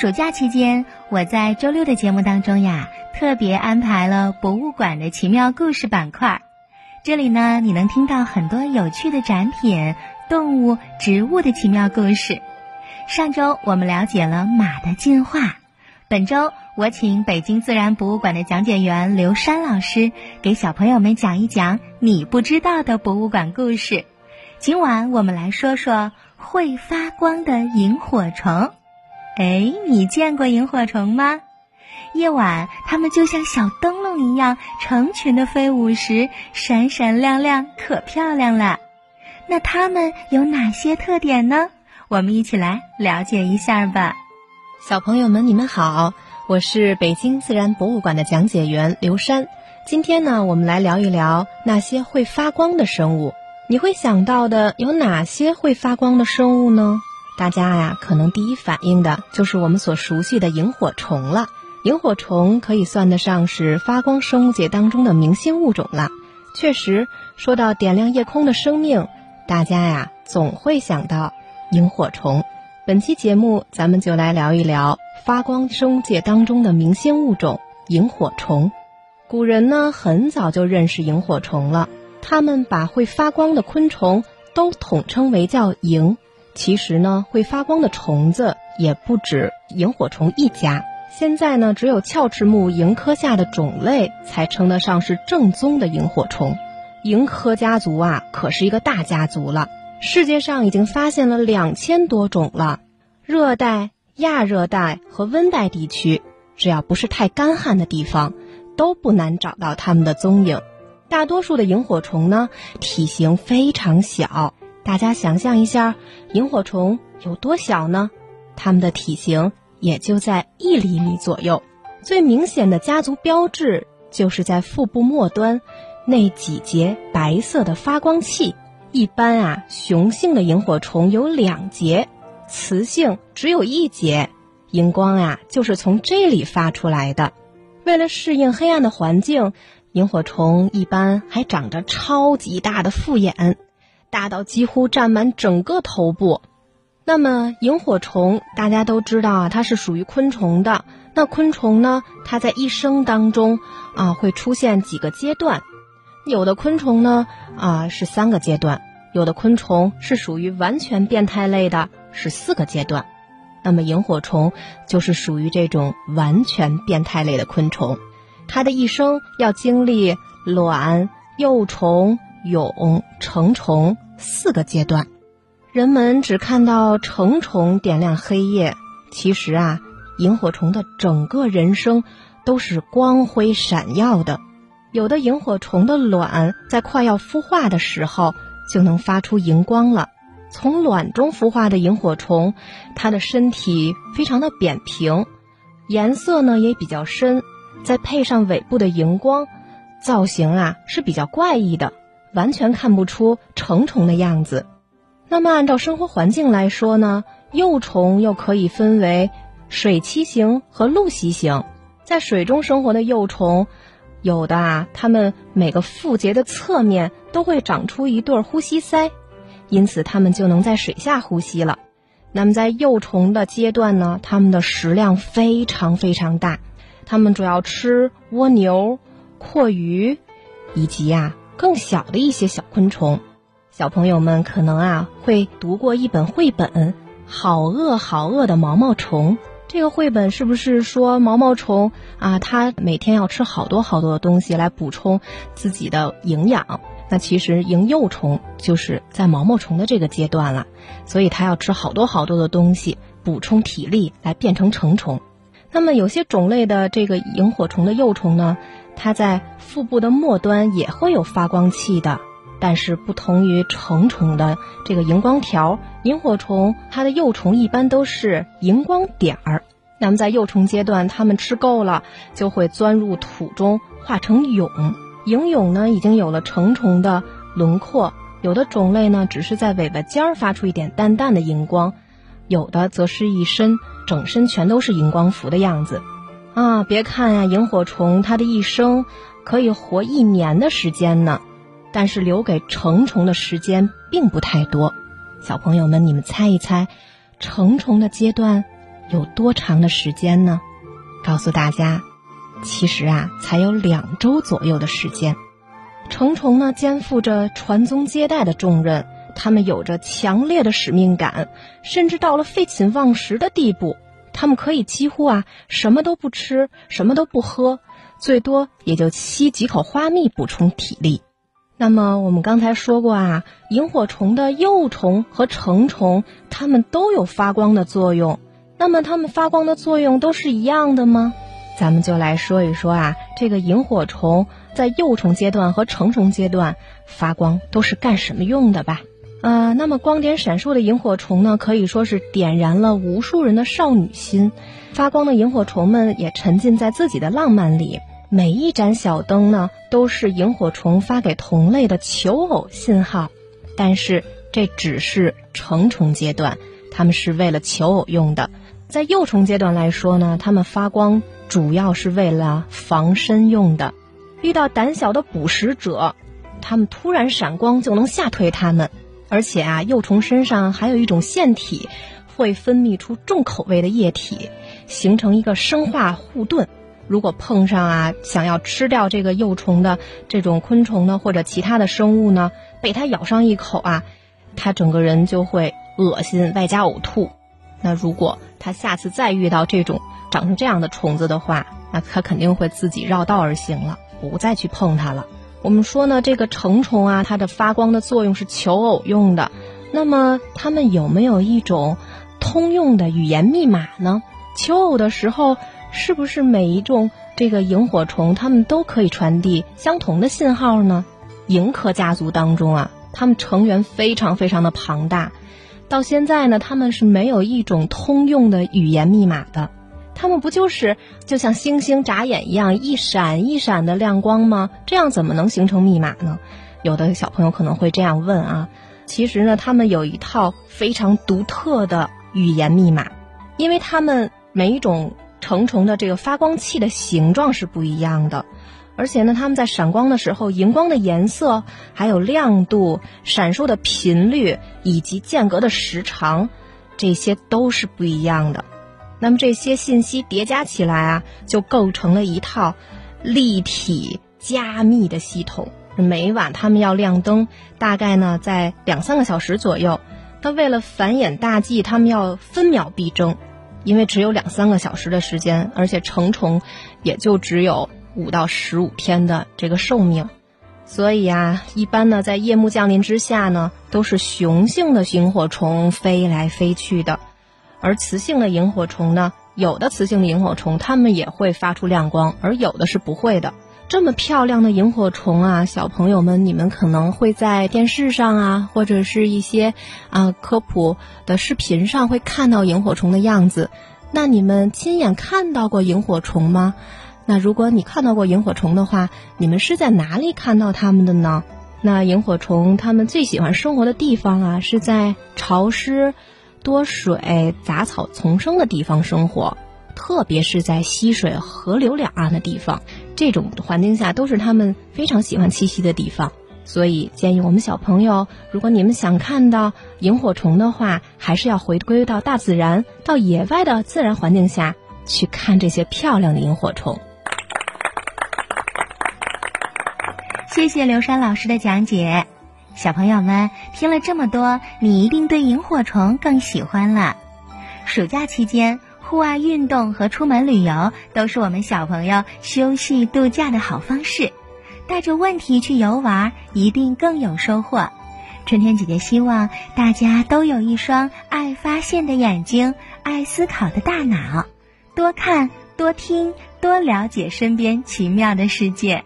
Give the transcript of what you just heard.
暑假期间，我在周六的节目当中呀，特别安排了博物馆的奇妙故事板块。这里呢，你能听到很多有趣的展品、动物、植物的奇妙故事。上周我们了解了马的进化，本周我请北京自然博物馆的讲解员刘山老师给小朋友们讲一讲你不知道的博物馆故事。今晚我们来说说会发光的萤火虫。哎，你见过萤火虫吗？夜晚，它们就像小灯笼一样，成群的飞舞时，闪闪亮亮，可漂亮了。那它们有哪些特点呢？我们一起来了解一下吧。小朋友们，你们好，我是北京自然博物馆的讲解员刘山。今天呢，我们来聊一聊那些会发光的生物。你会想到的有哪些会发光的生物呢？大家呀，可能第一反应的就是我们所熟悉的萤火虫了。萤火虫可以算得上是发光生物界当中的明星物种了。确实，说到点亮夜空的生命，大家呀总会想到萤火虫。本期节目，咱们就来聊一聊发光生物界当中的明星物种——萤火虫。古人呢，很早就认识萤火虫了。他们把会发光的昆虫都统称为叫萤，其实呢，会发光的虫子也不止萤火虫一家。现在呢，只有鞘翅目萤科下的种类才称得上是正宗的萤火虫。萤科家族啊，可是一个大家族了。世界上已经发现了两千多种了。热带、亚热带和温带地区，只要不是太干旱的地方，都不难找到它们的踪影。大多数的萤火虫呢，体型非常小。大家想象一下，萤火虫有多小呢？它们的体型也就在一厘米左右。最明显的家族标志就是在腹部末端那几节白色的发光器。一般啊，雄性的萤火虫有两节，雌性只有一节。荧光啊，就是从这里发出来的。为了适应黑暗的环境。萤火虫一般还长着超级大的复眼，大到几乎占满整个头部。那么，萤火虫大家都知道啊，它是属于昆虫的。那昆虫呢，它在一生当中啊会出现几个阶段，有的昆虫呢啊是三个阶段，有的昆虫是属于完全变态类的，是四个阶段。那么，萤火虫就是属于这种完全变态类的昆虫。它的一生要经历卵、幼虫、蛹、成虫四个阶段。人们只看到成虫点亮黑夜，其实啊，萤火虫的整个人生都是光辉闪耀的。有的萤火虫的卵在快要孵化的时候就能发出荧光了。从卵中孵化的萤火虫，它的身体非常的扁平，颜色呢也比较深。再配上尾部的荧光，造型啊是比较怪异的，完全看不出成虫的样子。那么按照生活环境来说呢，幼虫又可以分为水栖型和陆栖型。在水中生活的幼虫，有的啊，它们每个腹节的侧面都会长出一对呼吸鳃，因此它们就能在水下呼吸了。那么在幼虫的阶段呢，它们的食量非常非常大。它们主要吃蜗牛、蛞蝓，以及呀更小的一些小昆虫。小朋友们可能啊会读过一本绘本《好饿好饿的毛毛虫》。这个绘本是不是说毛毛虫啊，它每天要吃好多好多的东西来补充自己的营养？那其实萤幼虫就是在毛毛虫的这个阶段了，所以它要吃好多好多的东西补充体力，来变成成虫。那么有些种类的这个萤火虫的幼虫呢，它在腹部的末端也会有发光器的，但是不同于成虫的这个荧光条，萤火虫它的幼虫一般都是荧光点儿。那么在幼虫阶段，它们吃够了，就会钻入土中化成蛹。萤蛹呢已经有了成虫的轮廓，有的种类呢只是在尾巴尖儿发出一点淡淡的荧光，有的则是一身。整身全都是荧光符的样子，啊！别看呀，萤火虫它的一生可以活一年的时间呢，但是留给成虫的时间并不太多。小朋友们，你们猜一猜，成虫的阶段有多长的时间呢？告诉大家，其实啊，才有两周左右的时间。成虫呢，肩负着传宗接代的重任，他们有着强烈的使命感，甚至到了废寝忘食的地步。他们可以几乎啊什么都不吃，什么都不喝，最多也就吸几口花蜜补充体力。那么我们刚才说过啊，萤火虫的幼虫和成虫，它们都有发光的作用。那么它们发光的作用都是一样的吗？咱们就来说一说啊，这个萤火虫在幼虫阶段和成虫阶段发光都是干什么用的吧？呃，那么光点闪烁的萤火虫呢，可以说是点燃了无数人的少女心。发光的萤火虫们也沉浸在自己的浪漫里，每一盏小灯呢，都是萤火虫发给同类的求偶信号。但是这只是成虫阶段，它们是为了求偶用的。在幼虫阶段来说呢，它们发光主要是为了防身用的。遇到胆小的捕食者，它们突然闪光就能吓退它们。而且啊，幼虫身上还有一种腺体，会分泌出重口味的液体，形成一个生化护盾。如果碰上啊，想要吃掉这个幼虫的这种昆虫呢，或者其他的生物呢，被它咬上一口啊，它整个人就会恶心，外加呕吐。那如果它下次再遇到这种长成这样的虫子的话，那它肯定会自己绕道而行了，不再去碰它了。我们说呢，这个成虫啊，它的发光的作用是求偶用的。那么，它们有没有一种通用的语言密码呢？求偶的时候，是不是每一种这个萤火虫它们都可以传递相同的信号呢？萤科家族当中啊，它们成员非常非常的庞大，到现在呢，它们是没有一种通用的语言密码的。它们不就是就像星星眨眼一样一闪一闪的亮光吗？这样怎么能形成密码呢？有的小朋友可能会这样问啊。其实呢，它们有一套非常独特的语言密码，因为它们每一种成虫的这个发光器的形状是不一样的，而且呢，它们在闪光的时候，荧光的颜色、还有亮度、闪烁的频率以及间隔的时长，这些都是不一样的。那么这些信息叠加起来啊，就构成了一套立体加密的系统。每晚他们要亮灯，大概呢在两三个小时左右。那为了繁衍大计，他们要分秒必争，因为只有两三个小时的时间，而且成虫也就只有五到十五天的这个寿命。所以啊，一般呢在夜幕降临之下呢，都是雄性的萤火虫飞来飞去的。而雌性的萤火虫呢，有的雌性的萤火虫它们也会发出亮光，而有的是不会的。这么漂亮的萤火虫啊，小朋友们，你们可能会在电视上啊，或者是一些啊科普的视频上会看到萤火虫的样子。那你们亲眼看到过萤火虫吗？那如果你看到过萤火虫的话，你们是在哪里看到它们的呢？那萤火虫它们最喜欢生活的地方啊，是在潮湿。多水、杂草丛生的地方生活，特别是在溪水、河流两岸的地方，这种环境下都是它们非常喜欢栖息的地方。所以，建议我们小朋友，如果你们想看到萤火虫的话，还是要回归到大自然，到野外的自然环境下去看这些漂亮的萤火虫。谢谢刘山老师的讲解。小朋友们听了这么多，你一定对萤火虫更喜欢了。暑假期间，户外运动和出门旅游都是我们小朋友休息度假的好方式。带着问题去游玩，一定更有收获。春天姐姐希望大家都有一双爱发现的眼睛，爱思考的大脑，多看多听，多了解身边奇妙的世界。